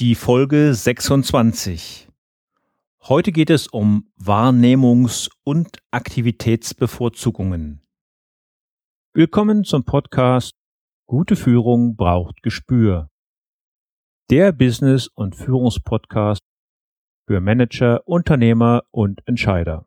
die Folge 26. Heute geht es um Wahrnehmungs- und Aktivitätsbevorzugungen. Willkommen zum Podcast Gute Führung braucht Gespür. Der Business- und Führungspodcast für Manager, Unternehmer und Entscheider.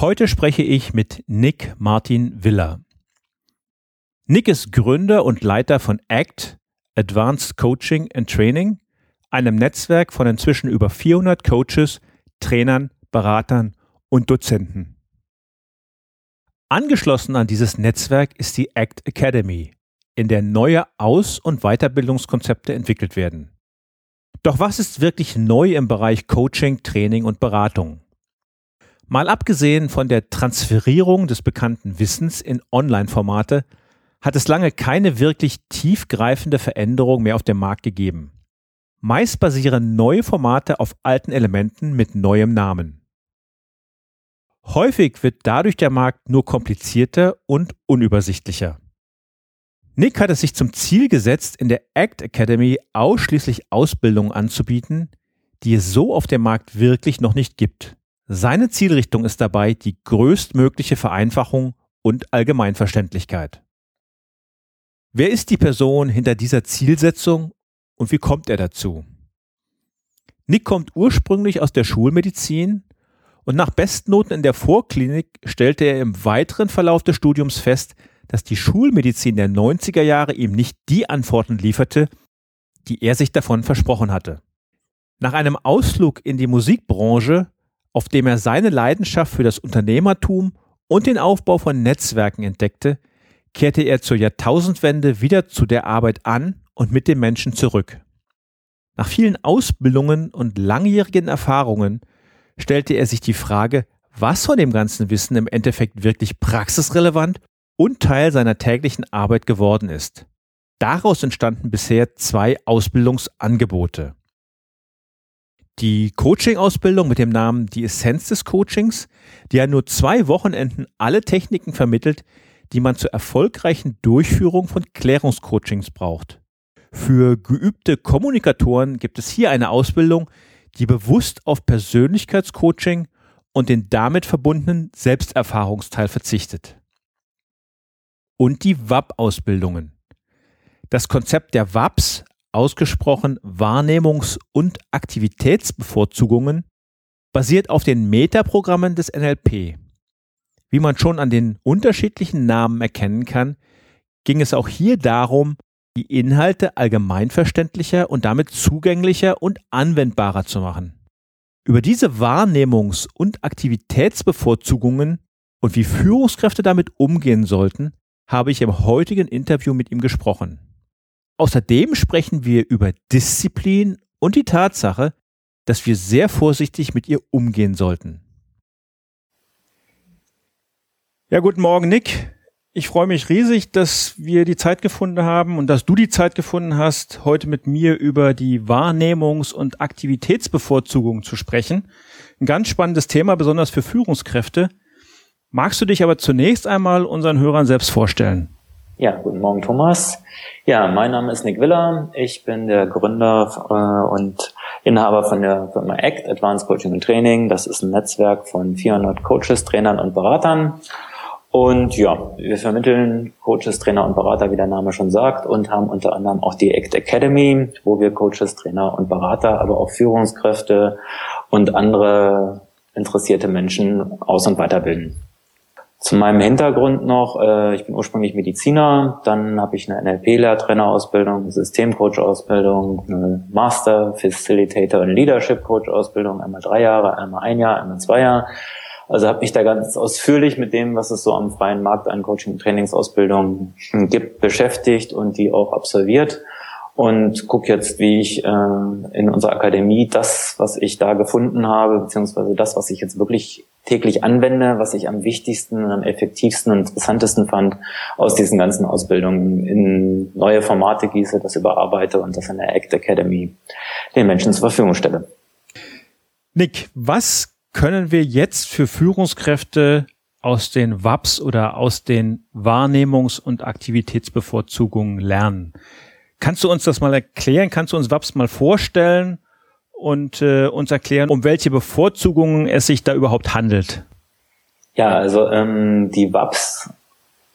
Heute spreche ich mit Nick Martin Willer. Nick ist Gründer und Leiter von ACT, Advanced Coaching and Training, einem Netzwerk von inzwischen über 400 Coaches, Trainern, Beratern und Dozenten. Angeschlossen an dieses Netzwerk ist die ACT Academy, in der neue Aus- und Weiterbildungskonzepte entwickelt werden. Doch was ist wirklich neu im Bereich Coaching, Training und Beratung? Mal abgesehen von der Transferierung des bekannten Wissens in Online-Formate hat es lange keine wirklich tiefgreifende Veränderung mehr auf dem Markt gegeben. Meist basieren neue Formate auf alten Elementen mit neuem Namen. Häufig wird dadurch der Markt nur komplizierter und unübersichtlicher. Nick hat es sich zum Ziel gesetzt, in der ACT Academy ausschließlich Ausbildungen anzubieten, die es so auf dem Markt wirklich noch nicht gibt. Seine Zielrichtung ist dabei die größtmögliche Vereinfachung und Allgemeinverständlichkeit. Wer ist die Person hinter dieser Zielsetzung und wie kommt er dazu? Nick kommt ursprünglich aus der Schulmedizin und nach Bestnoten in der Vorklinik stellte er im weiteren Verlauf des Studiums fest, dass die Schulmedizin der 90er Jahre ihm nicht die Antworten lieferte, die er sich davon versprochen hatte. Nach einem Ausflug in die Musikbranche auf dem er seine Leidenschaft für das Unternehmertum und den Aufbau von Netzwerken entdeckte, kehrte er zur Jahrtausendwende wieder zu der Arbeit an und mit den Menschen zurück. Nach vielen Ausbildungen und langjährigen Erfahrungen stellte er sich die Frage, was von dem ganzen Wissen im Endeffekt wirklich praxisrelevant und Teil seiner täglichen Arbeit geworden ist. Daraus entstanden bisher zwei Ausbildungsangebote. Die Coaching-Ausbildung mit dem Namen Die Essenz des Coachings, die ja nur zwei Wochenenden alle Techniken vermittelt, die man zur erfolgreichen Durchführung von Klärungscoachings braucht. Für geübte Kommunikatoren gibt es hier eine Ausbildung, die bewusst auf Persönlichkeitscoaching und den damit verbundenen Selbsterfahrungsteil verzichtet. Und die WAP-Ausbildungen. Das Konzept der WAPs ausgesprochen Wahrnehmungs- und Aktivitätsbevorzugungen, basiert auf den Metaprogrammen des NLP. Wie man schon an den unterschiedlichen Namen erkennen kann, ging es auch hier darum, die Inhalte allgemeinverständlicher und damit zugänglicher und anwendbarer zu machen. Über diese Wahrnehmungs- und Aktivitätsbevorzugungen und wie Führungskräfte damit umgehen sollten, habe ich im heutigen Interview mit ihm gesprochen. Außerdem sprechen wir über Disziplin und die Tatsache, dass wir sehr vorsichtig mit ihr umgehen sollten. Ja, guten Morgen, Nick. Ich freue mich riesig, dass wir die Zeit gefunden haben und dass du die Zeit gefunden hast, heute mit mir über die Wahrnehmungs- und Aktivitätsbevorzugung zu sprechen. Ein ganz spannendes Thema, besonders für Führungskräfte. Magst du dich aber zunächst einmal unseren Hörern selbst vorstellen? Ja, guten Morgen, Thomas. Ja, mein Name ist Nick Willer. Ich bin der Gründer äh, und Inhaber von der Firma ACT, Advanced Coaching and Training. Das ist ein Netzwerk von 400 Coaches, Trainern und Beratern. Und ja, wir vermitteln Coaches, Trainer und Berater, wie der Name schon sagt, und haben unter anderem auch die ACT Academy, wo wir Coaches, Trainer und Berater, aber auch Führungskräfte und andere interessierte Menschen aus- und weiterbilden. Zu meinem Hintergrund noch, äh, ich bin ursprünglich Mediziner, dann habe ich eine NLP-Lehrtrainerausbildung, Systemcoach-Ausbildung, eine Master Facilitator und Leadership Coach-Ausbildung, einmal drei Jahre, einmal ein Jahr, einmal zwei Jahre. Also habe mich da ganz ausführlich mit dem, was es so am freien Markt an Coaching- und Trainingsausbildungen gibt, beschäftigt und die auch absolviert und gucke jetzt, wie ich äh, in unserer Akademie das, was ich da gefunden habe, beziehungsweise das, was ich jetzt wirklich täglich anwende, was ich am wichtigsten, am effektivsten und interessantesten fand, aus diesen ganzen Ausbildungen in neue Formate gieße, das überarbeite und das in der ACT Academy den Menschen zur Verfügung stelle. Nick, was können wir jetzt für Führungskräfte aus den WAPs oder aus den Wahrnehmungs- und Aktivitätsbevorzugungen lernen? Kannst du uns das mal erklären? Kannst du uns WAPS mal vorstellen und äh, uns erklären, um welche Bevorzugungen es sich da überhaupt handelt? Ja, also ähm, die WAPs,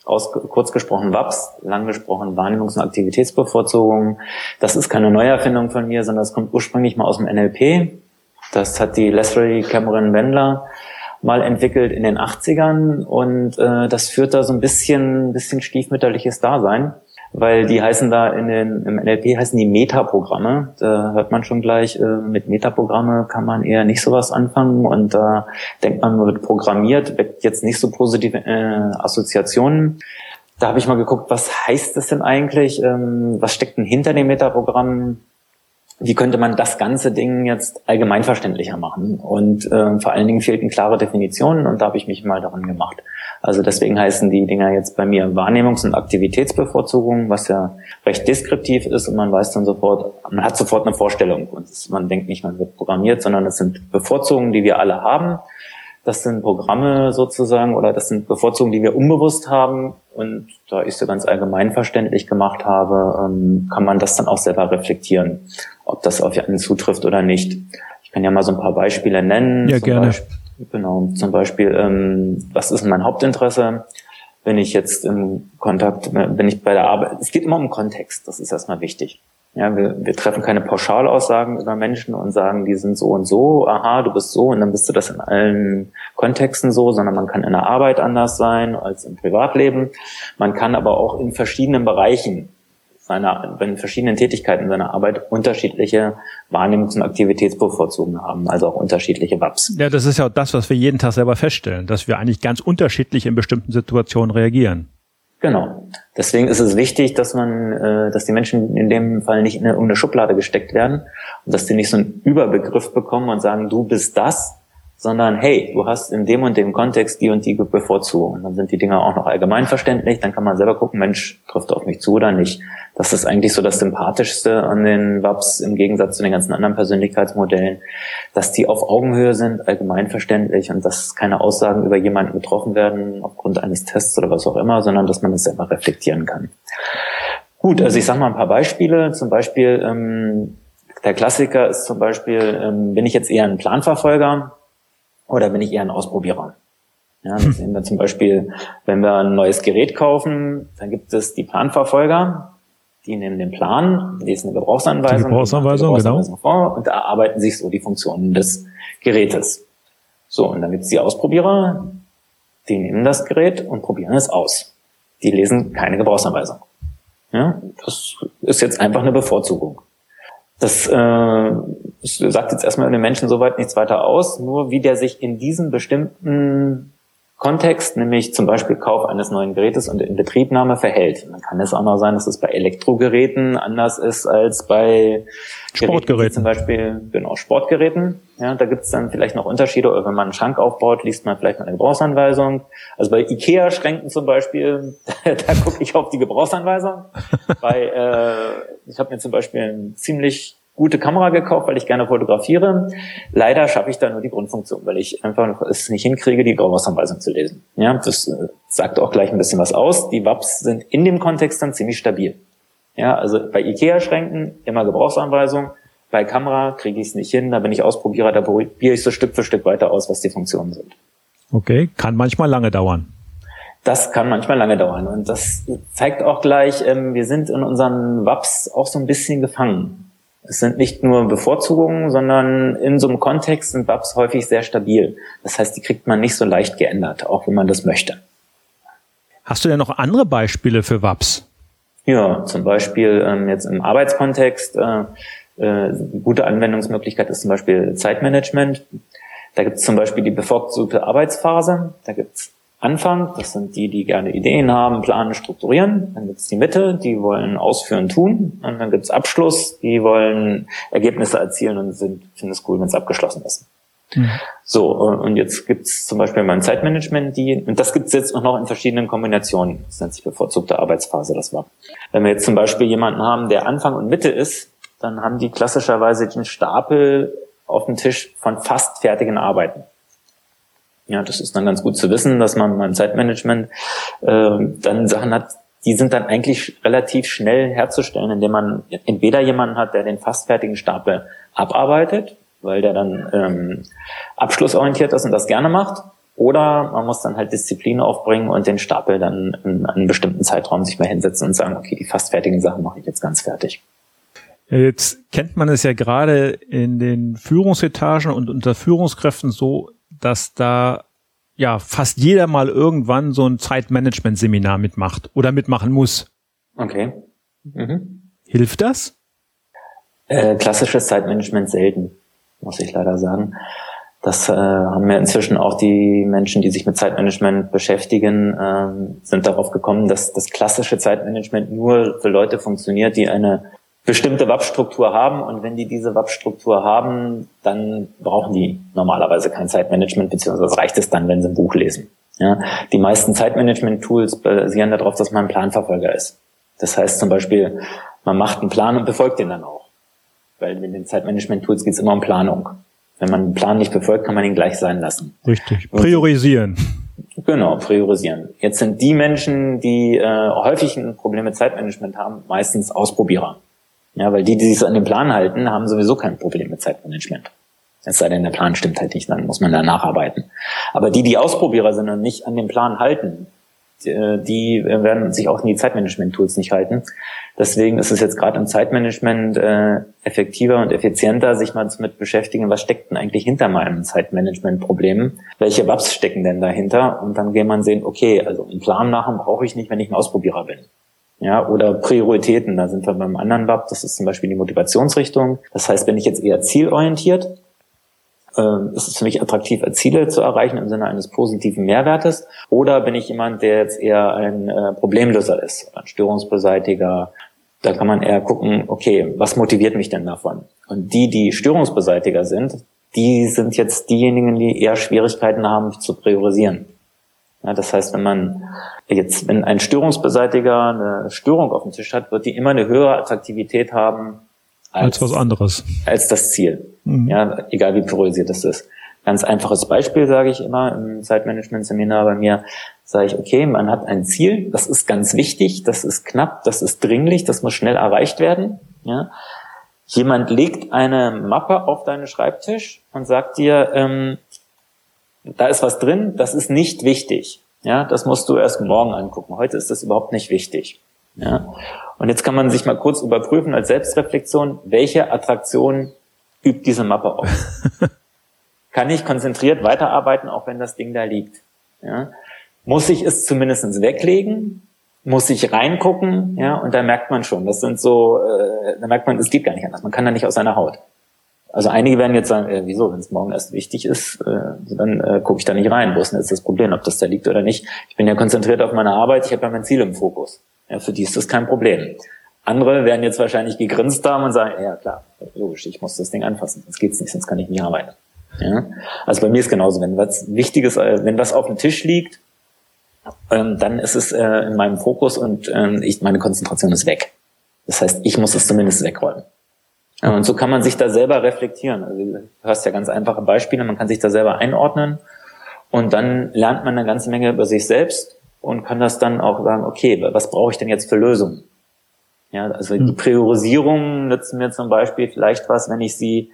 aus, kurz gesprochen WAPs, lang gesprochen Wahrnehmungs- und Aktivitätsbevorzugungen, das ist keine Neuerfindung von mir, sondern das kommt ursprünglich mal aus dem NLP. Das hat die Leslie Cameron Wendler mal entwickelt in den 80ern und äh, das führt da so ein bisschen, bisschen stiefmütterliches Dasein weil die heißen da in den, im NLP heißen die Metaprogramme. Da hört man schon gleich, äh, mit Metaprogramme kann man eher nicht sowas anfangen und da denkt man, man wird programmiert, weckt jetzt nicht so positive äh, Assoziationen. Da habe ich mal geguckt, was heißt das denn eigentlich? Ähm, was steckt denn hinter dem Metaprogramm? wie könnte man das ganze Ding jetzt allgemeinverständlicher machen? Und äh, vor allen Dingen fehlten klare Definitionen und da habe ich mich mal daran gemacht. Also deswegen heißen die Dinger jetzt bei mir Wahrnehmungs- und Aktivitätsbevorzugung, was ja recht deskriptiv ist und man weiß dann sofort, man hat sofort eine Vorstellung und man denkt nicht, man wird programmiert, sondern es sind Bevorzugungen, die wir alle haben das sind Programme sozusagen oder das sind Bevorzugungen, die wir unbewusst haben. Und da ich sie ganz allgemein verständlich gemacht habe, ähm, kann man das dann auch selber reflektieren, ob das auf einen zutrifft oder nicht. Ich kann ja mal so ein paar Beispiele nennen. Ja, gerne. Beispiel, genau, zum Beispiel, ähm, was ist mein Hauptinteresse? Wenn ich jetzt im Kontakt, wenn ich bei der Arbeit, es geht immer um Kontext, das ist erstmal wichtig. Ja, wir, wir treffen keine Pauschalaussagen über Menschen und sagen, die sind so und so, aha, du bist so und dann bist du das in allen Kontexten so, sondern man kann in der Arbeit anders sein als im Privatleben. Man kann aber auch in verschiedenen Bereichen seiner, in verschiedenen Tätigkeiten seiner Arbeit unterschiedliche Wahrnehmungs- und Aktivitätsbevorzugungen haben, also auch unterschiedliche WAPs. Ja, das ist ja auch das, was wir jeden Tag selber feststellen, dass wir eigentlich ganz unterschiedlich in bestimmten Situationen reagieren. Genau. Deswegen ist es wichtig, dass man, äh, dass die Menschen in dem Fall nicht in eine, in eine Schublade gesteckt werden und dass die nicht so einen Überbegriff bekommen und sagen, du bist das, sondern hey, du hast in dem und dem Kontext die und die Bevorzugung. Dann sind die Dinge auch noch allgemeinverständlich, dann kann man selber gucken, Mensch, trifft auf mich zu oder nicht. Das ist eigentlich so das Sympathischste an den WAPs im Gegensatz zu den ganzen anderen Persönlichkeitsmodellen, dass die auf Augenhöhe sind, allgemeinverständlich und dass keine Aussagen über jemanden getroffen werden aufgrund eines Tests oder was auch immer, sondern dass man das selber reflektieren kann. Gut, also ich sage mal ein paar Beispiele. Zum Beispiel, ähm, der Klassiker ist zum Beispiel, ähm, bin ich jetzt eher ein Planverfolger? Oder bin ich eher ein Ausprobierer? Ja, das sehen wir zum Beispiel, wenn wir ein neues Gerät kaufen, dann gibt es die Planverfolger, die nehmen den Plan, lesen eine Gebrauchsanweisung, die Gebrauchsanweisung, die Gebrauchsanweisung genau. vor und erarbeiten sich so die Funktionen des Gerätes. So, und dann gibt es die Ausprobierer, die nehmen das Gerät und probieren es aus. Die lesen keine Gebrauchsanweisung. Ja, das ist jetzt einfach eine Bevorzugung. Das äh, sagt jetzt erstmal den Menschen soweit nichts weiter aus, nur wie der sich in diesem bestimmten Kontext, nämlich zum Beispiel Kauf eines neuen Gerätes und Inbetriebnahme verhält. Dann kann es auch noch sein, dass es bei Elektrogeräten anders ist als bei Sportgeräten. Geräten, zum Beispiel, genau, Sportgeräten. Ja, da gibt es dann vielleicht noch Unterschiede. Oder wenn man einen Schrank aufbaut, liest man vielleicht mal eine Gebrauchsanweisung. Also bei Ikea-Schränken zum Beispiel, da gucke ich auf die Gebrauchsanweisung. bei, äh, ich habe mir zum Beispiel ein ziemlich gute Kamera gekauft, weil ich gerne fotografiere. Leider schaffe ich da nur die Grundfunktion, weil ich einfach es nicht hinkriege, die Gebrauchsanweisung zu lesen. Ja, das äh, sagt auch gleich ein bisschen was aus. Die WAPs sind in dem Kontext dann ziemlich stabil. Ja, also bei Ikea-Schränken immer Gebrauchsanweisung. Bei Kamera kriege ich es nicht hin, da bin ich Ausprobierer, da probiere ich so Stück für Stück weiter aus, was die Funktionen sind. Okay, kann manchmal lange dauern. Das kann manchmal lange dauern. Und das zeigt auch gleich, ähm, wir sind in unseren WAPs auch so ein bisschen gefangen. Es sind nicht nur Bevorzugungen, sondern in so einem Kontext sind WAPs häufig sehr stabil. Das heißt, die kriegt man nicht so leicht geändert, auch wenn man das möchte. Hast du denn noch andere Beispiele für WAPs? Ja, zum Beispiel ähm, jetzt im Arbeitskontext. Äh, äh, gute Anwendungsmöglichkeit ist zum Beispiel Zeitmanagement. Da gibt es zum Beispiel die bevorzugte Arbeitsphase. Da gibt es Anfang, das sind die, die gerne Ideen haben, planen, strukturieren. Dann gibt es die Mitte, die wollen ausführen, tun. Und dann gibt es Abschluss, die wollen Ergebnisse erzielen und sind, finden es cool, wenn es abgeschlossen ist. Mhm. So, und jetzt gibt es zum Beispiel beim Zeitmanagement die, und das gibt es jetzt auch noch in verschiedenen Kombinationen. Das nennt sich bevorzugte Arbeitsphase, das war. Wenn wir jetzt zum Beispiel jemanden haben, der Anfang und Mitte ist, dann haben die klassischerweise den Stapel auf dem Tisch von fast fertigen Arbeiten. Ja, das ist dann ganz gut zu wissen, dass man beim Zeitmanagement äh, dann Sachen hat, die sind dann eigentlich relativ schnell herzustellen, indem man entweder jemanden hat, der den fast fertigen Stapel abarbeitet, weil der dann ähm, abschlussorientiert ist und das gerne macht, oder man muss dann halt Disziplin aufbringen und den Stapel dann in, einem bestimmten Zeitraum sich mal hinsetzen und sagen, okay, die fast fertigen Sachen mache ich jetzt ganz fertig. Jetzt kennt man es ja gerade in den Führungsetagen und unter Führungskräften so, dass da ja fast jeder mal irgendwann so ein Zeitmanagement-Seminar mitmacht oder mitmachen muss. Okay. Mhm. Hilft das? Äh, klassisches Zeitmanagement selten, muss ich leider sagen. Das äh, haben wir inzwischen auch die Menschen, die sich mit Zeitmanagement beschäftigen, äh, sind darauf gekommen, dass das klassische Zeitmanagement nur für Leute funktioniert, die eine bestimmte WAP-Struktur haben und wenn die diese WAP-Struktur haben, dann brauchen die normalerweise kein Zeitmanagement, beziehungsweise reicht es dann, wenn sie ein Buch lesen. Ja, die meisten Zeitmanagement-Tools basieren darauf, dass man ein Planverfolger ist. Das heißt zum Beispiel, man macht einen Plan und befolgt den dann auch. Weil mit den Zeitmanagement-Tools geht es immer um Planung. Wenn man einen Plan nicht befolgt, kann man ihn gleich sein lassen. Richtig. Priorisieren. Genau, priorisieren. Jetzt sind die Menschen, die äh, häufig ein Problem mit Zeitmanagement haben, meistens Ausprobierer. Ja, weil die, die sich an den Plan halten, haben sowieso kein Problem mit Zeitmanagement. Es sei denn, der Plan stimmt halt nicht, dann muss man da nacharbeiten. Aber die, die Ausprobierer sind und nicht an den Plan halten, die werden sich auch in die Zeitmanagement-Tools nicht halten. Deswegen ist es jetzt gerade im Zeitmanagement äh, effektiver und effizienter, sich mal damit beschäftigen, was steckt denn eigentlich hinter meinem Zeitmanagement-Problem? Welche WAPs stecken denn dahinter? Und dann geht man sehen, okay, also einen Plan machen brauche ich nicht, wenn ich ein Ausprobierer bin. Ja, oder Prioritäten, da sind wir beim anderen WAP, das ist zum Beispiel die Motivationsrichtung. Das heißt, wenn ich jetzt eher zielorientiert, äh, ist es für mich attraktiv, Ziele zu erreichen im Sinne eines positiven Mehrwertes? Oder bin ich jemand, der jetzt eher ein äh, Problemlöser ist, ein Störungsbeseitiger? Da kann man eher gucken, okay, was motiviert mich denn davon? Und die, die Störungsbeseitiger sind, die sind jetzt diejenigen, die eher Schwierigkeiten haben, zu priorisieren. Ja, das heißt, wenn man jetzt, wenn ein Störungsbeseitiger eine Störung auf dem Tisch hat, wird die immer eine höhere Attraktivität haben als, als was anderes. Als das Ziel. Mhm. Ja, egal wie priorisiert das ist. Ganz einfaches Beispiel sage ich immer im Zeitmanagement-Seminar bei mir, sage ich, okay, man hat ein Ziel, das ist ganz wichtig, das ist knapp, das ist dringlich, das muss schnell erreicht werden. Ja. Jemand legt eine Mappe auf deinen Schreibtisch und sagt dir, ähm, da ist was drin, das ist nicht wichtig. Ja, das musst du erst morgen angucken. Heute ist das überhaupt nicht wichtig. Ja. Und jetzt kann man sich mal kurz überprüfen als Selbstreflexion, welche Attraktion übt diese Mappe auf? kann ich konzentriert weiterarbeiten, auch wenn das Ding da liegt? Ja. Muss ich es zumindest weglegen? Muss ich reingucken? Ja, und da merkt man schon, das sind so, äh, da merkt man, es geht gar nicht anders. Man kann da nicht aus seiner Haut. Also einige werden jetzt sagen, äh, wieso, wenn es morgen erst wichtig ist, äh, dann äh, gucke ich da nicht rein. Wo ist denn jetzt das Problem, ob das da liegt oder nicht? Ich bin ja konzentriert auf meine Arbeit, ich habe ja mein Ziel im Fokus. Ja, für die ist das kein Problem. Andere werden jetzt wahrscheinlich gegrinst haben und sagen, ja klar, logisch, ich muss das Ding anfassen, sonst geht's nicht, sonst kann ich nicht arbeiten. Ja? Also bei mir ist genauso, wenn was Wichtiges, äh, wenn was auf dem Tisch liegt, ähm, dann ist es äh, in meinem Fokus und ähm, ich, meine Konzentration ist weg. Das heißt, ich muss es zumindest wegräumen. Und so kann man sich da selber reflektieren. Also du hast ja ganz einfache Beispiele, man kann sich da selber einordnen und dann lernt man eine ganze Menge über sich selbst und kann das dann auch sagen, okay, was brauche ich denn jetzt für Lösungen? Ja, also die hm. Priorisierung nützen mir zum Beispiel vielleicht was, wenn ich sie,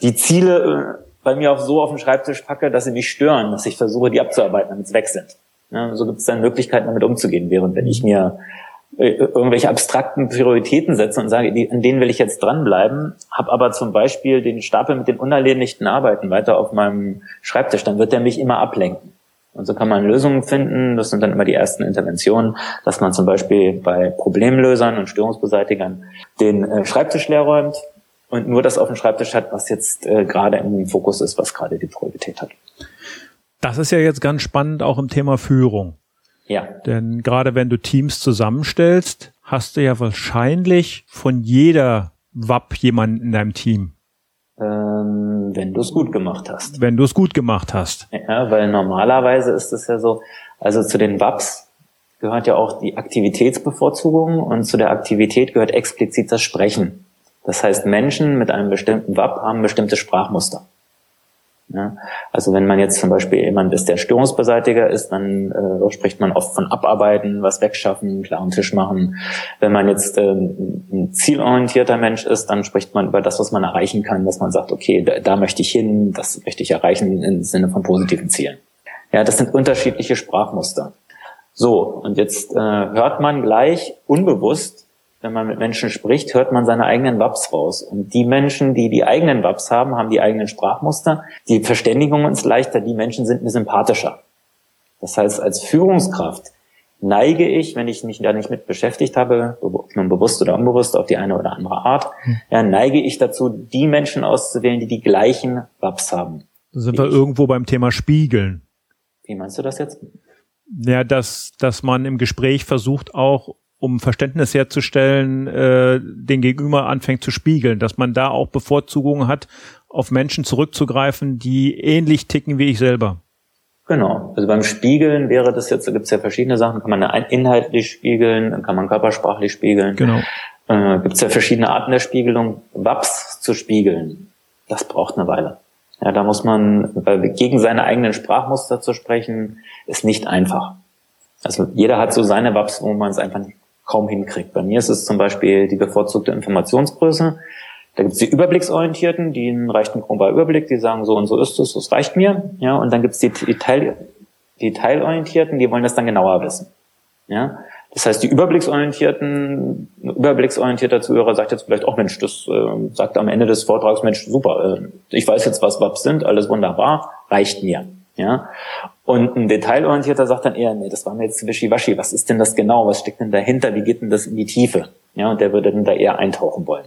die Ziele äh, bei mir auch so auf den Schreibtisch packe, dass sie mich stören, dass ich versuche, die abzuarbeiten, damit sie weg sind. Ja, so gibt es dann Möglichkeiten, damit umzugehen, während wenn ich mir irgendwelche abstrakten Prioritäten setze und sage, an denen will ich jetzt dranbleiben, habe aber zum Beispiel den Stapel mit den unerledigten Arbeiten weiter auf meinem Schreibtisch, dann wird der mich immer ablenken. Und so kann man Lösungen finden. Das sind dann immer die ersten Interventionen, dass man zum Beispiel bei Problemlösern und Störungsbeseitigern den äh, Schreibtisch leer räumt und nur das auf dem Schreibtisch hat, was jetzt äh, gerade im Fokus ist, was gerade die Priorität hat. Das ist ja jetzt ganz spannend auch im Thema Führung. Ja. Denn gerade wenn du Teams zusammenstellst, hast du ja wahrscheinlich von jeder WAP jemanden in deinem Team. Ähm, wenn du es gut gemacht hast. Wenn du es gut gemacht hast. Ja, weil normalerweise ist es ja so, also zu den WAPs gehört ja auch die Aktivitätsbevorzugung und zu der Aktivität gehört explizit das Sprechen. Das heißt, Menschen mit einem bestimmten WAP haben bestimmte Sprachmuster. Ja, also wenn man jetzt zum Beispiel jemand ist, der Störungsbeseitiger ist, dann äh, spricht man oft von Abarbeiten, was wegschaffen, klaren Tisch machen. Wenn man jetzt äh, ein zielorientierter Mensch ist, dann spricht man über das, was man erreichen kann, dass man sagt, okay, da, da möchte ich hin, das möchte ich erreichen im Sinne von positiven Zielen. Ja, das sind unterschiedliche Sprachmuster. So, und jetzt äh, hört man gleich unbewusst, wenn man mit Menschen spricht, hört man seine eigenen Waps raus. Und die Menschen, die die eigenen Waps haben, haben die eigenen Sprachmuster. Die Verständigung ist leichter, die Menschen sind mir sympathischer. Das heißt, als Führungskraft neige ich, wenn ich mich da nicht mit beschäftigt habe, nun bewusst oder unbewusst auf die eine oder andere Art, hm. ja, neige ich dazu, die Menschen auszuwählen, die die gleichen Waps haben. Da sind wir ich. irgendwo beim Thema Spiegeln. Wie meinst du das jetzt? Ja, dass, dass man im Gespräch versucht auch um Verständnis herzustellen, äh, den Gegenüber anfängt zu spiegeln, dass man da auch Bevorzugungen hat, auf Menschen zurückzugreifen, die ähnlich ticken wie ich selber. Genau. Also beim Spiegeln wäre das jetzt, da gibt es ja verschiedene Sachen, kann man inhaltlich spiegeln, dann kann man körpersprachlich spiegeln. Genau. Äh, gibt es ja verschiedene Arten der Spiegelung. Waps zu spiegeln, das braucht eine Weile. Ja, da muss man, weil gegen seine eigenen Sprachmuster zu sprechen, ist nicht einfach. Also jeder hat so seine Waps, wo man es einfach kaum hinkriegt. Bei mir ist es zum Beispiel die bevorzugte Informationsgröße. Da gibt es die Überblicksorientierten, die reicht ein grober Überblick, die sagen, so und so ist es, das reicht mir. Ja, und dann gibt es die, die, Teil, die Teilorientierten, die wollen das dann genauer wissen. Ja, das heißt, die Überblicksorientierten, überblicksorientierter Zuhörer sagt jetzt vielleicht, auch Mensch, das äh, sagt am Ende des Vortrags, Mensch, super, äh, ich weiß jetzt, was WAPs sind, alles wunderbar, reicht mir. Ja, und ein Detailorientierter sagt dann eher, nee, das war mir jetzt wischiwaschi, was ist denn das genau, was steckt denn dahinter, wie geht denn das in die Tiefe? Ja, und der würde dann da eher eintauchen wollen.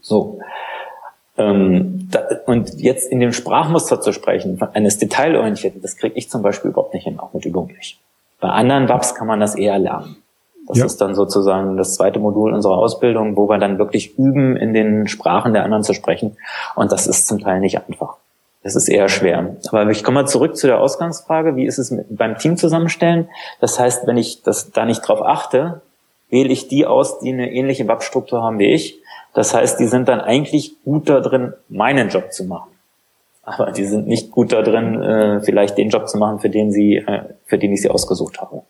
So. Ähm, da, und jetzt in dem Sprachmuster zu sprechen, eines Detailorientierten, das kriege ich zum Beispiel überhaupt nicht hin, auch mit Übung nicht. Bei anderen WAPs kann man das eher lernen. Das ja. ist dann sozusagen das zweite Modul unserer Ausbildung, wo wir dann wirklich üben, in den Sprachen der anderen zu sprechen. Und das ist zum Teil nicht einfach. Das ist eher schwer. Aber ich komme mal zurück zu der Ausgangsfrage. Wie ist es mit, beim Team zusammenstellen? Das heißt, wenn ich das da nicht drauf achte, wähle ich die aus, die eine ähnliche WAP-Struktur haben wie ich. Das heißt, die sind dann eigentlich gut da drin, meinen Job zu machen. Aber die sind nicht gut da drin, äh, vielleicht den Job zu machen, für den sie, äh, für den ich sie ausgesucht habe.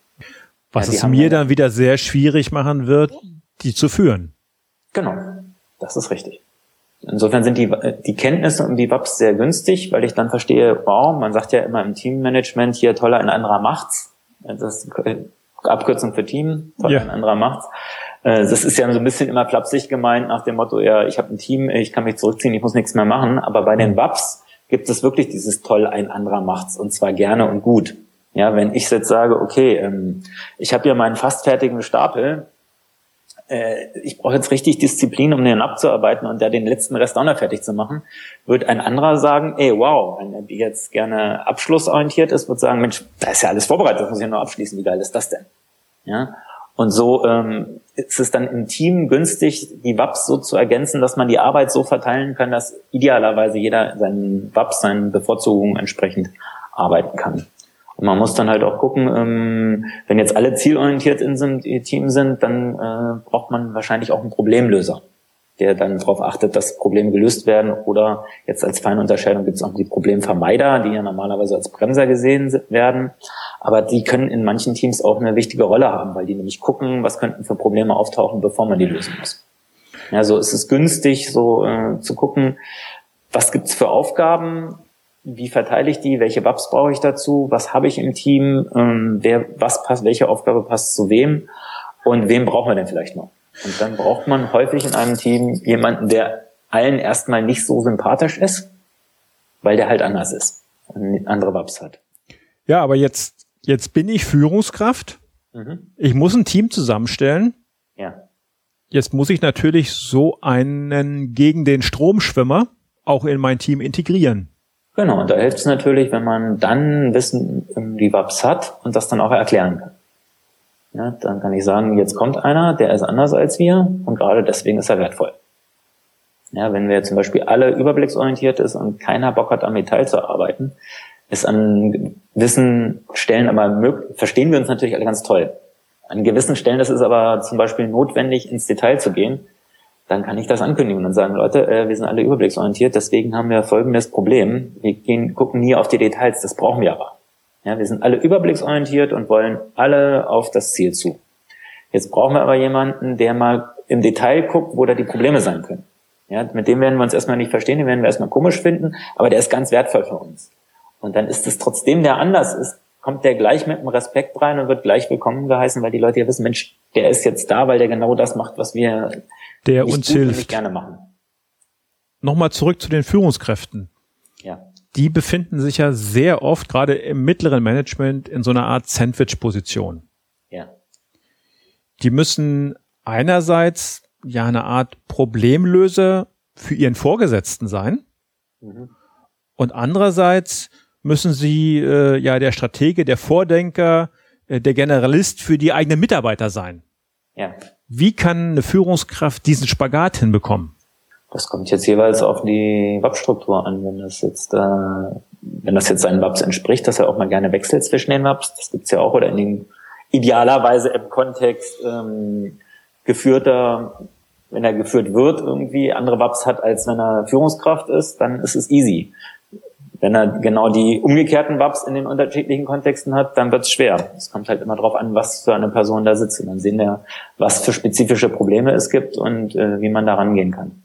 Was ja, es mir dann wieder sehr schwierig machen wird, die zu führen. Genau. Das ist richtig. Insofern sind die, die Kenntnisse um die WAPs sehr günstig, weil ich dann verstehe, wow, man sagt ja immer im Teammanagement hier toller, ein anderer macht's. Das ist Abkürzung für Team, toller, ja. ein anderer macht's. Äh, das ist ja so ein bisschen immer flapsig gemeint nach dem Motto, ja, ich habe ein Team, ich kann mich zurückziehen, ich muss nichts mehr machen. Aber bei den WAPs gibt es wirklich dieses toll, ein anderer macht's und zwar gerne und gut. Ja, wenn ich jetzt sage, okay, ähm, ich habe ja meinen fast fertigen Stapel, äh, ich brauche jetzt richtig Disziplin, um den abzuarbeiten und da den letzten Rest auch noch fertig zu machen, wird ein anderer sagen, ey, wow, wenn er jetzt gerne abschlussorientiert ist, wird sagen, Mensch, da ist ja alles vorbereitet, das muss ich ja nur abschließen, wie geil ist das denn? Ja, und so ähm, ist es dann im Team günstig, die WAPs so zu ergänzen, dass man die Arbeit so verteilen kann, dass idealerweise jeder seinen WAPs, seinen Bevorzugungen entsprechend arbeiten kann. Und man muss dann halt auch gucken, ähm, wenn jetzt alle zielorientiert in so einem Team sind, dann äh, braucht man wahrscheinlich auch einen Problemlöser, der dann darauf achtet, dass Probleme gelöst werden. Oder jetzt als Feinunterscheidung gibt es auch die Problemvermeider, die ja normalerweise als Bremser gesehen werden. Aber die können in manchen Teams auch eine wichtige Rolle haben, weil die nämlich gucken, was könnten für Probleme auftauchen, bevor man die lösen muss. Ja, so ist es günstig, so äh, zu gucken, was gibt's für Aufgaben, wie verteile ich die, welche WAPs brauche ich dazu, was habe ich im Team, ähm, wer, was passt, welche Aufgabe passt zu wem und wem brauchen wir denn vielleicht noch. Und dann braucht man häufig in einem Team jemanden, der allen erstmal nicht so sympathisch ist, weil der halt anders ist und andere WAPs hat. Ja, aber jetzt, jetzt bin ich Führungskraft. Mhm. Ich muss ein Team zusammenstellen. Ja. Jetzt muss ich natürlich so einen gegen den Stromschwimmer auch in mein Team integrieren. Genau, und da hilft es natürlich, wenn man dann Wissen um die WAPs hat und das dann auch erklären kann. Ja, dann kann ich sagen, jetzt kommt einer, der ist anders als wir und gerade deswegen ist er wertvoll. Ja, wenn wir zum Beispiel alle überblicksorientiert ist und keiner Bock hat, am Detail zu arbeiten, ist an gewissen Stellen aber möglich, verstehen wir uns natürlich alle ganz toll. An gewissen Stellen ist es aber zum Beispiel notwendig, ins Detail zu gehen. Dann kann ich das ankündigen und sagen, Leute, äh, wir sind alle überblicksorientiert, deswegen haben wir folgendes Problem. Wir gehen, gucken nie auf die Details, das brauchen wir aber. Ja, wir sind alle überblicksorientiert und wollen alle auf das Ziel zu. Jetzt brauchen wir aber jemanden, der mal im Detail guckt, wo da die Probleme sein können. Ja, mit dem werden wir uns erstmal nicht verstehen, den werden wir erstmal komisch finden, aber der ist ganz wertvoll für uns. Und dann ist es trotzdem, der anders ist, kommt der gleich mit einem Respekt rein und wird gleich willkommen geheißen, weil die Leute ja wissen, Mensch, der ist jetzt da, weil der genau das macht, was wir der uns hilft. gerne machen. Nochmal zurück zu den Führungskräften. Ja die befinden sich ja sehr oft gerade im mittleren Management in so einer Art Sandwich-Position. Ja. Die müssen einerseits ja eine Art Problemlöser für ihren Vorgesetzten sein mhm. und andererseits müssen sie äh, ja der Stratege, der Vordenker, äh, der Generalist für die eigenen Mitarbeiter sein. Ja. Wie kann eine Führungskraft diesen Spagat hinbekommen? Das kommt jetzt jeweils auf die WAP-Struktur an. Wenn das jetzt, äh, wenn das jetzt seinen WAPs entspricht, dass er auch mal gerne wechselt zwischen den WAPs, das gibt's ja auch, oder in den idealerweise im Kontext ähm, geführter, wenn er geführt wird, irgendwie andere WAPs hat, als wenn er Führungskraft ist, dann ist es easy. Wenn er genau die umgekehrten WAPs in den unterschiedlichen Kontexten hat, dann wird's schwer. Es kommt halt immer darauf an, was für eine Person da sitzt. Und dann sehen wir, was für spezifische Probleme es gibt und äh, wie man da rangehen kann.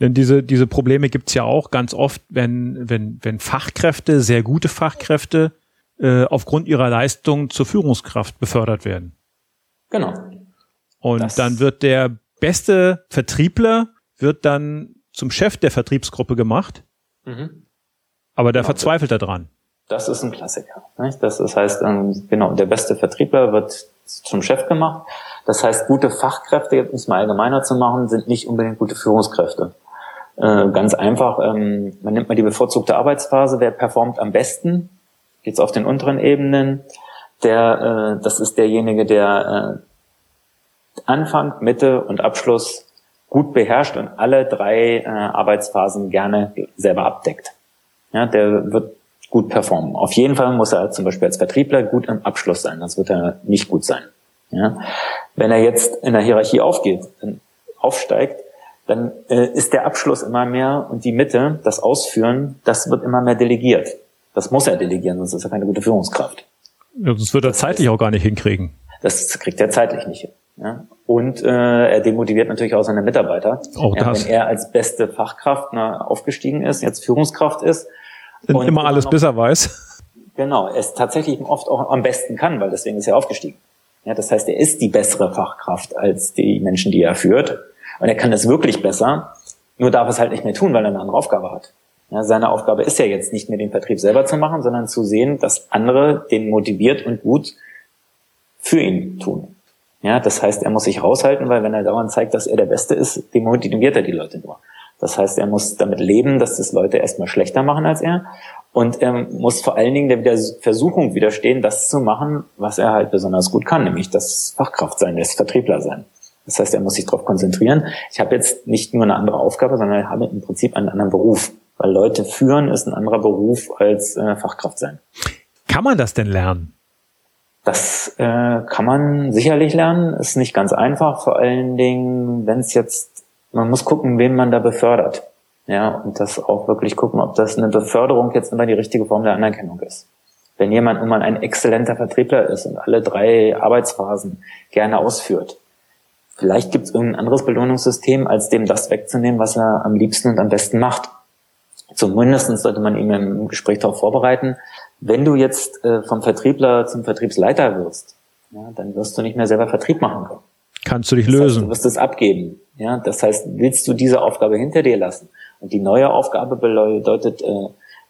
Denn diese, diese Probleme gibt's ja auch ganz oft, wenn, wenn, wenn Fachkräfte, sehr gute Fachkräfte, äh, aufgrund ihrer Leistung zur Führungskraft befördert werden. Genau. Und das dann wird der beste Vertriebler, wird dann zum Chef der Vertriebsgruppe gemacht. Mhm. Aber der genau. verzweifelt daran. Das ist ein Klassiker. Nicht? Das, das heißt, ähm, genau, der beste Vertriebler wird zum Chef gemacht. Das heißt, gute Fachkräfte, jetzt um es mal allgemeiner zu machen, sind nicht unbedingt gute Führungskräfte. Äh, ganz einfach, ähm, man nimmt mal die bevorzugte Arbeitsphase, wer performt am besten, jetzt auf den unteren Ebenen, der, äh, das ist derjenige, der äh, Anfang, Mitte und Abschluss gut beherrscht und alle drei äh, Arbeitsphasen gerne selber abdeckt. Ja, der wird gut performen. Auf jeden Fall muss er zum Beispiel als Vertriebler gut im Abschluss sein, sonst wird er nicht gut sein. Ja? Wenn er jetzt in der Hierarchie aufgeht, aufsteigt, dann äh, ist der Abschluss immer mehr und die Mitte, das Ausführen, das wird immer mehr delegiert. Das muss er delegieren, sonst ist er keine gute Führungskraft. Ja, sonst wird er zeitlich auch gar nicht hinkriegen. Das kriegt er zeitlich nicht hin. Ja? Und äh, er demotiviert natürlich auch seine Mitarbeiter. Auch ja, Wenn er als beste Fachkraft na, aufgestiegen ist, jetzt Führungskraft ist. Und immer alles noch, besser weiß. Genau, es tatsächlich oft auch am besten kann, weil deswegen ist er aufgestiegen. Ja, das heißt, er ist die bessere Fachkraft als die Menschen, die er führt. Und er kann das wirklich besser, nur darf es halt nicht mehr tun, weil er eine andere Aufgabe hat. Ja, seine Aufgabe ist ja jetzt nicht mehr den Vertrieb selber zu machen, sondern zu sehen, dass andere den motiviert und gut für ihn tun. Ja, das heißt, er muss sich raushalten, weil wenn er dauernd zeigt, dass er der Beste ist, demotiviert er die Leute nur. Das heißt, er muss damit leben, dass das Leute erstmal schlechter machen als er. Und er muss vor allen Dingen der Versuchung widerstehen, das zu machen, was er halt besonders gut kann, nämlich das Fachkraft sein, das Vertriebler sein. Das heißt, er muss sich darauf konzentrieren. Ich habe jetzt nicht nur eine andere Aufgabe, sondern habe im Prinzip einen anderen Beruf. Weil Leute führen ist ein anderer Beruf als äh, Fachkraft sein. Kann man das denn lernen? Das äh, kann man sicherlich lernen. Ist nicht ganz einfach, vor allen Dingen, wenn es jetzt, man muss gucken, wen man da befördert. Ja, und das auch wirklich gucken, ob das eine Beförderung jetzt immer die richtige Form der Anerkennung ist. Wenn jemand nun mal ein exzellenter Vertriebler ist und alle drei Arbeitsphasen gerne ausführt, Vielleicht gibt es irgendein anderes Belohnungssystem, als dem das wegzunehmen, was er am liebsten und am besten macht. Zumindest sollte man ihn im Gespräch darauf vorbereiten. Wenn du jetzt äh, vom Vertriebler zum Vertriebsleiter wirst, ja, dann wirst du nicht mehr selber Vertrieb machen können. Kannst du dich das lösen. Heißt, du wirst es abgeben. Ja, das heißt, willst du diese Aufgabe hinter dir lassen? Und die neue Aufgabe bedeutet, äh,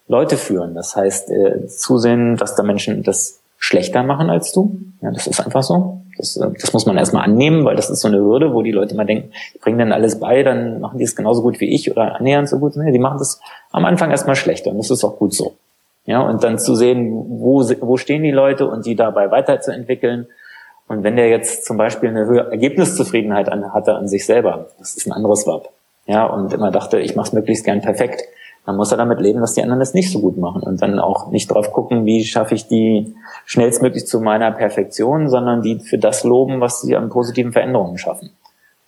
Leute führen. Das heißt, äh, zusehen, dass da Menschen das schlechter machen als du. Ja, das ist einfach so. Das, äh, das muss man erstmal annehmen, weil das ist so eine Hürde, wo die Leute immer denken, die bringen dann alles bei, dann machen die es genauso gut wie ich oder annähernd so gut. Nee, die machen das am Anfang erstmal schlechter und das ist auch gut so. Ja, und dann zu sehen, wo, wo stehen die Leute und die dabei weiterzuentwickeln. Und wenn der jetzt zum Beispiel eine höhere Ergebniszufriedenheit an, hatte an sich selber, das ist ein anderes Wab. Ja, und immer dachte, ich mache es möglichst gern perfekt, dann muss er damit leben, dass die anderen das nicht so gut machen und dann auch nicht drauf gucken, wie schaffe ich die schnellstmöglich zu meiner Perfektion, sondern die für das loben, was sie an positiven Veränderungen schaffen.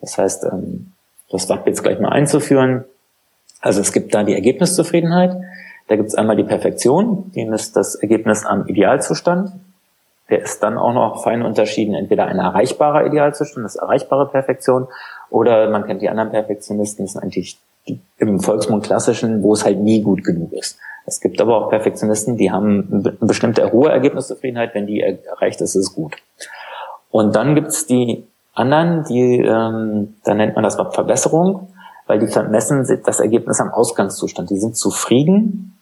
Das heißt, ähm, das WAP jetzt gleich mal einzuführen. Also es gibt da die Ergebniszufriedenheit, da gibt es einmal die Perfektion, die ist das Ergebnis am Idealzustand. Der ist dann auch noch fein unterschieden, entweder ein erreichbarer Idealzustand, das erreichbare Perfektion, oder man kennt die anderen Perfektionisten, das sind eigentlich die, im Volksmund klassischen, wo es halt nie gut genug ist. Es gibt aber auch Perfektionisten, die haben eine bestimmte hohe Ergebniszufriedenheit, wenn die erreicht ist, ist es gut. Und dann gibt's die anderen, die, ähm, da nennt man das Wort Verbesserung, weil die vermessen das Ergebnis am Ausgangszustand. Die sind zufrieden,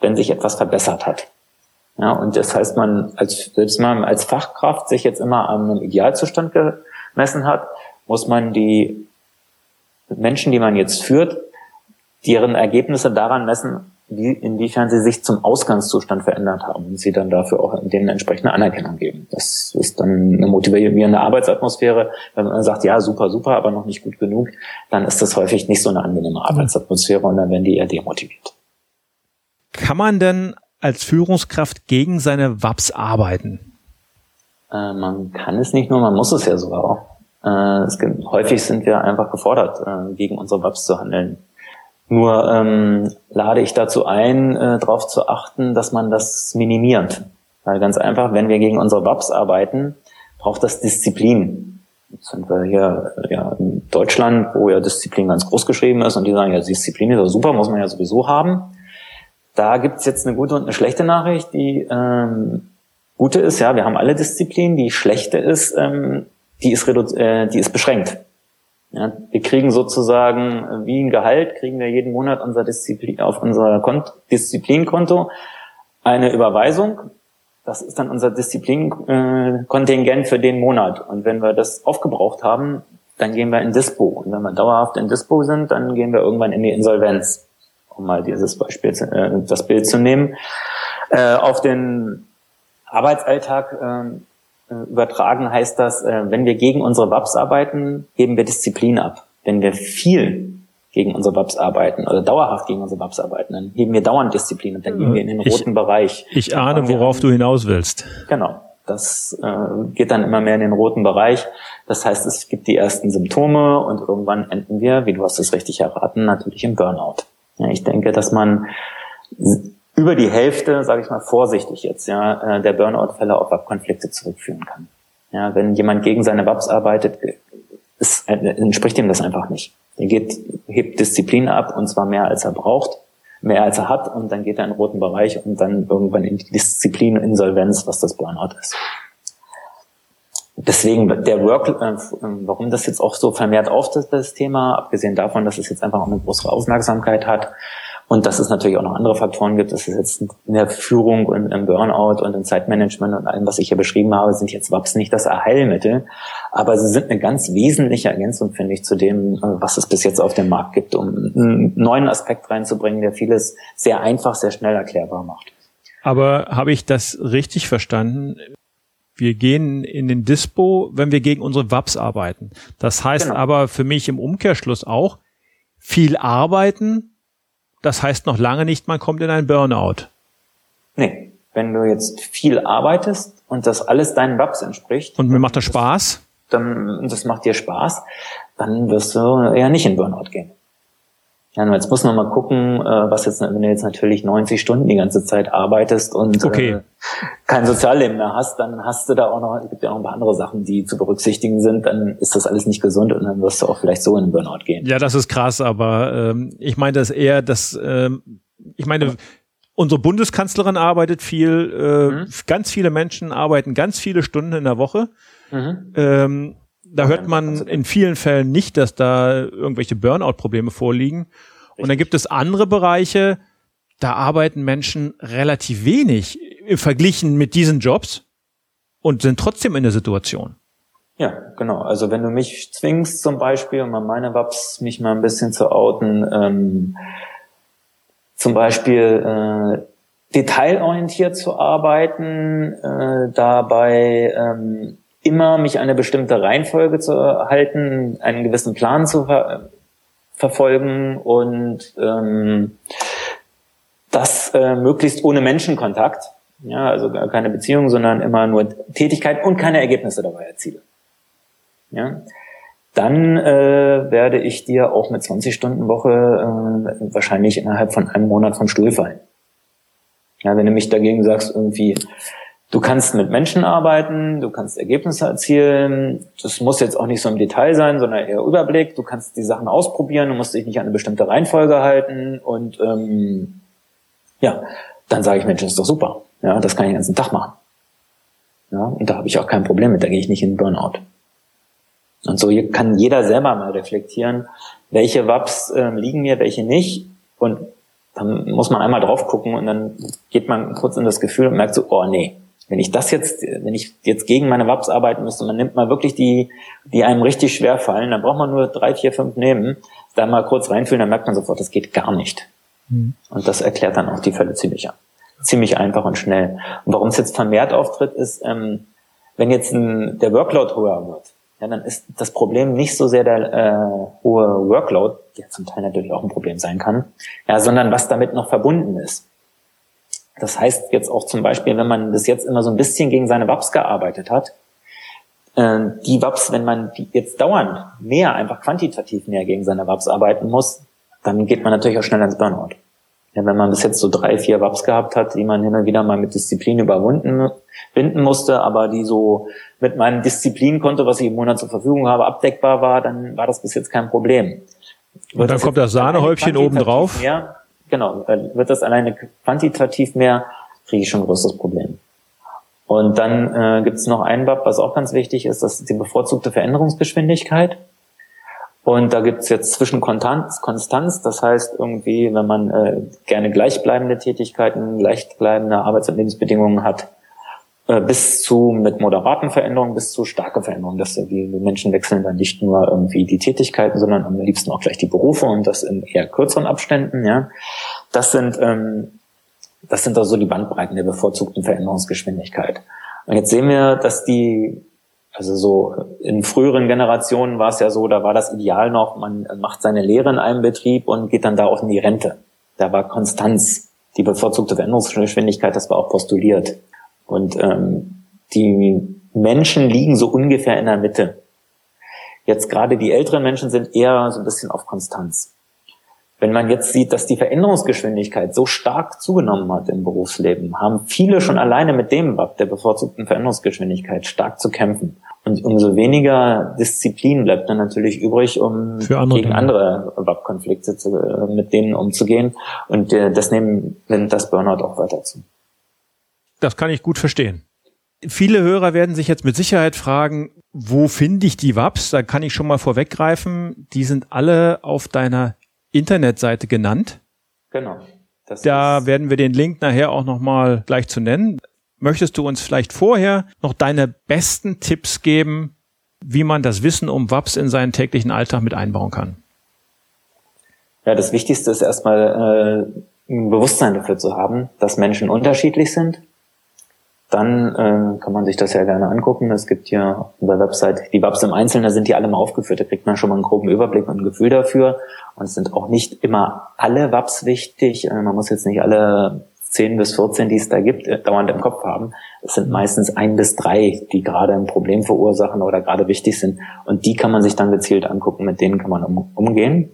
wenn sich etwas verbessert hat. Ja, und das heißt, man als, selbst man als Fachkraft sich jetzt immer an einem Idealzustand gemessen hat, muss man die Menschen, die man jetzt führt, deren Ergebnisse daran messen, wie, inwiefern sie sich zum Ausgangszustand verändert haben und sie dann dafür auch denen entsprechende Anerkennung geben. Das ist dann eine motivierende Arbeitsatmosphäre. Wenn man sagt, ja, super, super, aber noch nicht gut genug, dann ist das häufig nicht so eine angenehme Arbeitsatmosphäre und dann werden die eher demotiviert. Kann man denn als Führungskraft gegen seine WAPs arbeiten? Äh, man kann es nicht nur, man muss es ja sogar auch. Äh, es gibt, häufig sind wir einfach gefordert, äh, gegen unsere WAPs zu handeln. Nur ähm, lade ich dazu ein, äh, darauf zu achten, dass man das minimiert. Weil ganz einfach, wenn wir gegen unsere WAPs arbeiten, braucht das Disziplin. Jetzt sind wir hier ja, in Deutschland, wo ja Disziplin ganz groß geschrieben ist und die sagen, ja, Disziplin ist ja super, muss man ja sowieso haben. Da gibt's jetzt eine gute und eine schlechte Nachricht. Die ähm, gute ist, ja, wir haben alle Disziplinen. Die schlechte ist, ähm, die ist, äh, die ist beschränkt. Ja, wir kriegen sozusagen äh, wie ein Gehalt, kriegen wir jeden Monat unser Disziplin, auf unser Kont Disziplinkonto eine Überweisung. Das ist dann unser Disziplinkontingent für den Monat. Und wenn wir das aufgebraucht haben, dann gehen wir in Dispo. Und wenn wir dauerhaft in Dispo sind, dann gehen wir irgendwann in die Insolvenz. Um mal dieses Beispiel, äh, das Bild zu nehmen. Äh, auf den Arbeitsalltag äh, äh, übertragen heißt das, äh, wenn wir gegen unsere WAPs arbeiten, geben wir Disziplin ab. Wenn wir viel gegen unsere WAPs arbeiten oder dauerhaft gegen unsere WAPs arbeiten, dann heben wir dauernd Disziplin und dann gehen wir in den roten ich, Bereich. Ich ahne, worauf du hinaus willst. Genau. Das äh, geht dann immer mehr in den roten Bereich. Das heißt, es gibt die ersten Symptome und irgendwann enden wir, wie du hast es richtig erraten, natürlich im Burnout. Ja, ich denke, dass man über die Hälfte, sage ich mal vorsichtig jetzt, ja, äh, der Burnout-Fälle auf WAP-Konflikte zurückführen kann. Ja, wenn jemand gegen seine WAPs arbeitet, ist, äh, entspricht ihm das einfach nicht. Er geht, hebt Disziplin ab und zwar mehr als er braucht, mehr als er hat und dann geht er in den roten Bereich und dann irgendwann in die Disziplin Insolvenz, was das Burnout ist. Deswegen der Work, äh, warum das jetzt auch so vermehrt auf das, Thema, abgesehen davon, dass es jetzt einfach auch eine größere Aufmerksamkeit hat, und dass es natürlich auch noch andere Faktoren gibt. Das ist jetzt in der Führung und im Burnout und im Zeitmanagement und allem, was ich hier beschrieben habe, sind jetzt WAPs nicht das Erheilmittel. Aber sie sind eine ganz wesentliche Ergänzung, finde ich, zu dem, äh, was es bis jetzt auf dem Markt gibt, um einen neuen Aspekt reinzubringen, der vieles sehr einfach, sehr schnell erklärbar macht. Aber habe ich das richtig verstanden? Wir gehen in den Dispo, wenn wir gegen unsere WAPs arbeiten. Das heißt genau. aber für mich im Umkehrschluss auch, viel arbeiten, das heißt noch lange nicht, man kommt in einen Burnout. Nee, wenn du jetzt viel arbeitest und das alles deinen Wabs entspricht. Und mir macht das Spaß? Dann, das macht dir Spaß, dann wirst du eher nicht in Burnout gehen. Ja, jetzt muss man mal gucken, äh, was jetzt, wenn du jetzt natürlich 90 Stunden die ganze Zeit arbeitest und okay. äh, kein Sozialleben mehr hast, dann hast du da auch noch, es gibt ja auch ein paar andere Sachen, die zu berücksichtigen sind, dann ist das alles nicht gesund und dann wirst du auch vielleicht so in den Burnout gehen. Ja, das ist krass, aber ähm, ich meine das eher, dass ähm, ich meine, unsere Bundeskanzlerin arbeitet viel, äh, mhm. ganz viele Menschen arbeiten ganz viele Stunden in der Woche. Mhm. Ähm, da hört man in vielen Fällen nicht, dass da irgendwelche Burnout-Probleme vorliegen. Und dann gibt es andere Bereiche, da arbeiten Menschen relativ wenig verglichen mit diesen Jobs und sind trotzdem in der Situation. Ja, genau. Also wenn du mich zwingst zum Beispiel, um an meine Waps mich mal ein bisschen zu outen, ähm, zum Beispiel äh, detailorientiert zu arbeiten, äh, dabei ähm, immer mich eine bestimmte Reihenfolge zu halten, einen gewissen Plan zu ver verfolgen und ähm, das äh, möglichst ohne Menschenkontakt, ja, also keine Beziehung, sondern immer nur Tätigkeit und keine Ergebnisse dabei erziele ja, dann äh, werde ich dir auch mit 20 Stunden Woche äh, wahrscheinlich innerhalb von einem Monat vom Stuhl fallen. Ja, wenn du mich dagegen sagst, irgendwie, du kannst mit Menschen arbeiten, du kannst Ergebnisse erzielen, das muss jetzt auch nicht so im Detail sein, sondern eher Überblick, du kannst die Sachen ausprobieren, du musst dich nicht an eine bestimmte Reihenfolge halten und ähm, ja, dann sage ich, Mensch, das ist doch super. Ja, das kann ich den ganzen Tag machen. Ja, und da habe ich auch kein Problem mit, da gehe ich nicht in Burnout. Und so kann jeder selber mal reflektieren, welche WAPs äh, liegen mir, welche nicht. Und dann muss man einmal drauf gucken und dann geht man kurz in das Gefühl und merkt so, oh nee, wenn ich das jetzt, wenn ich jetzt gegen meine WAPs arbeiten müsste, man nimmt mal wirklich die, die einem richtig schwer fallen, dann braucht man nur drei, vier, fünf nehmen, da mal kurz reinfühlen, dann merkt man sofort, das geht gar nicht. Mhm. Und das erklärt dann auch die Fälle ziemlich, ziemlich einfach und schnell. Und warum es jetzt vermehrt auftritt, ist, ähm, wenn jetzt ein, der Workload höher wird, ja, dann ist das Problem nicht so sehr der äh, hohe Workload, der zum Teil natürlich auch ein Problem sein kann, ja, sondern was damit noch verbunden ist. Das heißt jetzt auch zum Beispiel, wenn man bis jetzt immer so ein bisschen gegen seine WAPs gearbeitet hat, äh, die WAPs, wenn man die jetzt dauernd mehr, einfach quantitativ mehr gegen seine WAPs arbeiten muss, dann geht man natürlich auch schnell ins Burnout. Ja, wenn man bis jetzt so drei, vier WAPs gehabt hat, die man hin und wieder mal mit Disziplin überwunden binden musste, aber die so mit meinem Disziplinkonto, was ich im Monat zur Verfügung habe, abdeckbar war, dann war das bis jetzt kein Problem. Wird und dann kommt das Sahnehäubchen oben drauf? Mehr, genau, wird das alleine quantitativ mehr, kriege ich schon ein größeres Problem. Und dann äh, gibt es noch ein WAP, was auch ganz wichtig ist, das ist die bevorzugte Veränderungsgeschwindigkeit. Und da gibt's jetzt zwischen Konstanz, Konstanz, das heißt irgendwie, wenn man äh, gerne gleichbleibende Tätigkeiten, gleichbleibende Arbeits- und Lebensbedingungen hat, äh, bis zu mit moderaten Veränderungen bis zu starke Veränderungen, dass die Menschen wechseln dann nicht nur irgendwie die Tätigkeiten, sondern am liebsten auch gleich die Berufe und das in eher kürzeren Abständen. Ja, das sind ähm, das sind also die Bandbreiten der bevorzugten Veränderungsgeschwindigkeit. Und jetzt sehen wir, dass die also so in früheren Generationen war es ja so, da war das Ideal noch, man macht seine Lehre in einem Betrieb und geht dann da auch in die Rente. Da war Konstanz, die bevorzugte Veränderungsgeschwindigkeit, das war auch postuliert. Und ähm, die Menschen liegen so ungefähr in der Mitte. Jetzt gerade die älteren Menschen sind eher so ein bisschen auf Konstanz. Wenn man jetzt sieht, dass die Veränderungsgeschwindigkeit so stark zugenommen hat im Berufsleben, haben viele schon alleine mit dem WAP, der bevorzugten Veränderungsgeschwindigkeit, stark zu kämpfen. Und umso weniger Disziplin bleibt dann natürlich übrig, um andere gegen andere WAP-Konflikte äh, mit denen umzugehen. Und äh, das nehmen, nimmt das Burnout auch weiter zu. Das kann ich gut verstehen. Viele Hörer werden sich jetzt mit Sicherheit fragen, wo finde ich die WAPs? Da kann ich schon mal vorweggreifen. Die sind alle auf deiner Internetseite genannt. Genau. Das da werden wir den Link nachher auch nochmal gleich zu nennen. Möchtest du uns vielleicht vorher noch deine besten Tipps geben, wie man das Wissen um WAPs in seinen täglichen Alltag mit einbauen kann? Ja, das Wichtigste ist erstmal äh, ein Bewusstsein dafür zu haben, dass Menschen unterschiedlich sind. Dann äh, kann man sich das ja gerne angucken. Es gibt hier auf der Website die WAPs im Einzelnen, da sind die alle mal aufgeführt. Da kriegt man schon mal einen groben Überblick und ein Gefühl dafür. Und es sind auch nicht immer alle WAPs wichtig. Äh, man muss jetzt nicht alle 10 bis 14, die es da gibt, äh, dauernd im Kopf haben. Es sind meistens ein bis drei, die gerade ein Problem verursachen oder gerade wichtig sind. Und die kann man sich dann gezielt angucken, mit denen kann man um, umgehen.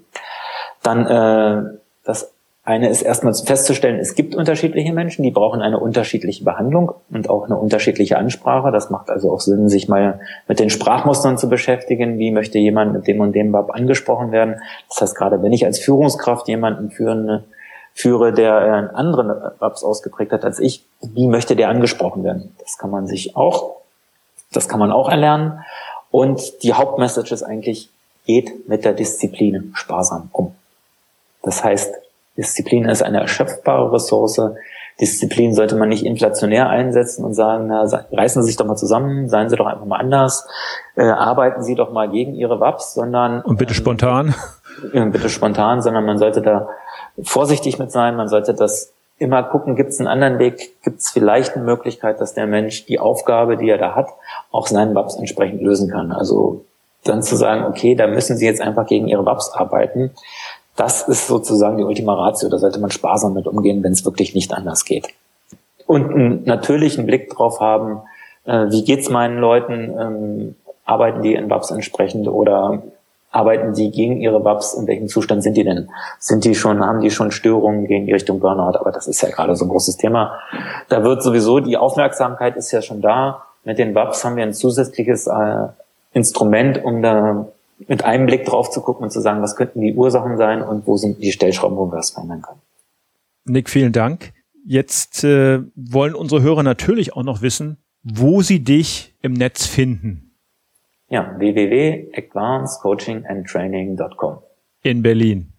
Dann äh, das eine ist erstmal festzustellen, es gibt unterschiedliche Menschen, die brauchen eine unterschiedliche Behandlung und auch eine unterschiedliche Ansprache. Das macht also auch Sinn, sich mal mit den Sprachmustern zu beschäftigen. Wie möchte jemand mit dem und dem Bab angesprochen werden? Das heißt, gerade wenn ich als Führungskraft jemanden führen, führe, der einen anderen Babs ausgeprägt hat als ich, wie möchte der angesprochen werden? Das kann man sich auch, das kann man auch erlernen. Und die Hauptmessage ist eigentlich, geht mit der Disziplin sparsam um. Das heißt, Disziplin ist eine erschöpfbare Ressource. Disziplin sollte man nicht inflationär einsetzen und sagen, na, reißen Sie sich doch mal zusammen, seien Sie doch einfach mal anders, äh, arbeiten Sie doch mal gegen Ihre WAPs, sondern... Und bitte spontan. Äh, bitte spontan, sondern man sollte da vorsichtig mit sein, man sollte das immer gucken, gibt es einen anderen Weg, gibt es vielleicht eine Möglichkeit, dass der Mensch die Aufgabe, die er da hat, auch seinen WAPs entsprechend lösen kann. Also dann zu sagen, okay, da müssen Sie jetzt einfach gegen Ihre WAPs arbeiten, das ist sozusagen die Ultima Ratio. Da sollte man sparsam mit umgehen, wenn es wirklich nicht anders geht. Und einen natürlichen Blick drauf haben, äh, wie geht's meinen Leuten, ähm, arbeiten die in WAPs entsprechend oder arbeiten die gegen ihre WAPs? In welchem Zustand sind die denn? Sind die schon, haben die schon Störungen gegen die Richtung Burnout? Aber das ist ja gerade so ein großes Thema. Da wird sowieso, die Aufmerksamkeit ist ja schon da. Mit den WAPs haben wir ein zusätzliches äh, Instrument, um da mit einem Blick drauf zu gucken und zu sagen, was könnten die Ursachen sein und wo sind die Stellschrauben, wo wir das verändern können. Nick, vielen Dank. Jetzt äh, wollen unsere Hörer natürlich auch noch wissen, wo sie dich im Netz finden. Ja, www.advancedcoachingandtraining.com. In Berlin.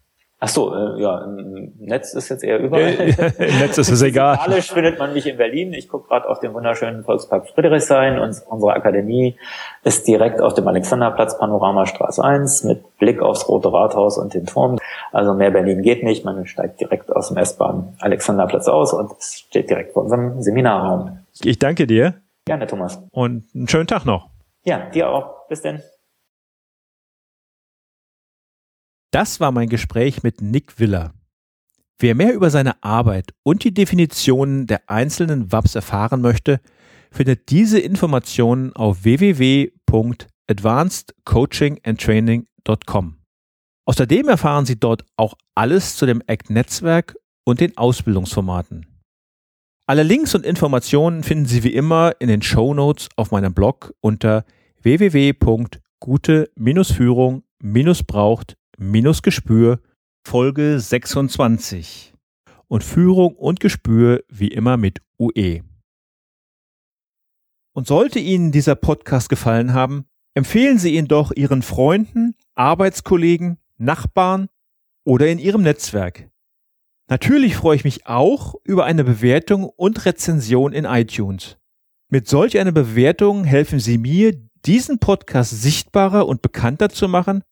Ach so, äh, ja, im Netz ist jetzt eher überall. Im Netz ist es egal. Alles findet man mich in Berlin. Ich gucke gerade auf den wunderschönen Volkspark Friedrichshain und unsere Akademie ist direkt auf dem Alexanderplatz Panoramastraße 1 mit Blick aufs Rote Rathaus und den Turm. Also mehr Berlin geht nicht. Man steigt direkt aus dem S-Bahn Alexanderplatz aus und es steht direkt vor unserem Seminarraum. Ich danke dir. Gerne, Thomas. Und einen schönen Tag noch. Ja, dir auch. Bis denn. Das war mein Gespräch mit Nick Willer. Wer mehr über seine Arbeit und die Definitionen der einzelnen WAPs erfahren möchte, findet diese Informationen auf www.advancedcoachingandtraining.com. Außerdem erfahren Sie dort auch alles zu dem ACT-Netzwerk und den Ausbildungsformaten. Alle Links und Informationen finden Sie wie immer in den Show Notes auf meinem Blog unter www.gute-führung-braucht-gespür Folge 26 und Führung und Gespür wie immer mit UE. Und sollte Ihnen dieser Podcast gefallen haben, empfehlen Sie ihn doch Ihren Freunden, Arbeitskollegen, Nachbarn oder in Ihrem Netzwerk. Natürlich freue ich mich auch über eine Bewertung und Rezension in iTunes. Mit solch einer Bewertung helfen Sie mir, diesen Podcast sichtbarer und bekannter zu machen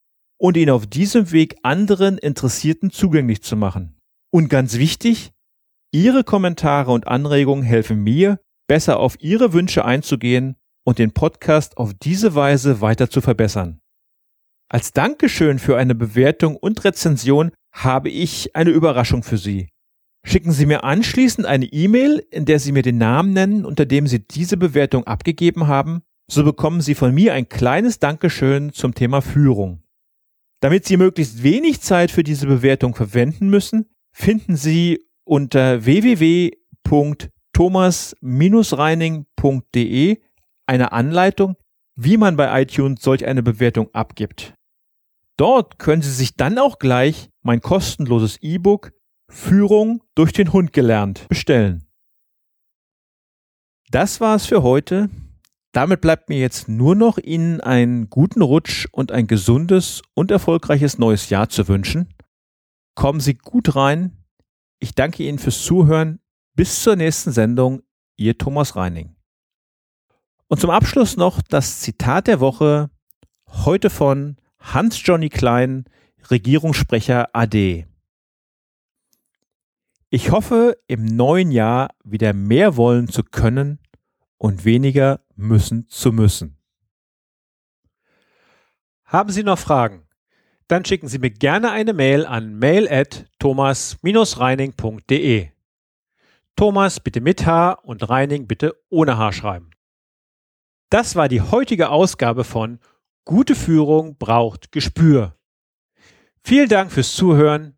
und ihn auf diesem Weg anderen Interessierten zugänglich zu machen. Und ganz wichtig, Ihre Kommentare und Anregungen helfen mir, besser auf Ihre Wünsche einzugehen und den Podcast auf diese Weise weiter zu verbessern. Als Dankeschön für eine Bewertung und Rezension habe ich eine Überraschung für Sie. Schicken Sie mir anschließend eine E-Mail, in der Sie mir den Namen nennen, unter dem Sie diese Bewertung abgegeben haben, so bekommen Sie von mir ein kleines Dankeschön zum Thema Führung. Damit Sie möglichst wenig Zeit für diese Bewertung verwenden müssen, finden Sie unter www.thomas-reining.de eine Anleitung, wie man bei iTunes solch eine Bewertung abgibt. Dort können Sie sich dann auch gleich mein kostenloses E-Book Führung durch den Hund gelernt bestellen. Das war's für heute. Damit bleibt mir jetzt nur noch Ihnen einen guten Rutsch und ein gesundes und erfolgreiches neues Jahr zu wünschen. Kommen Sie gut rein. Ich danke Ihnen fürs Zuhören. Bis zur nächsten Sendung. Ihr Thomas Reining. Und zum Abschluss noch das Zitat der Woche, heute von Hans-Johnny Klein, Regierungssprecher AD. Ich hoffe, im neuen Jahr wieder mehr wollen zu können und weniger müssen zu müssen. Haben Sie noch Fragen? Dann schicken Sie mir gerne eine Mail an mail at thomas-reining.de. Thomas bitte mit H und Reining bitte ohne H schreiben. Das war die heutige Ausgabe von Gute Führung braucht Gespür. Vielen Dank fürs Zuhören.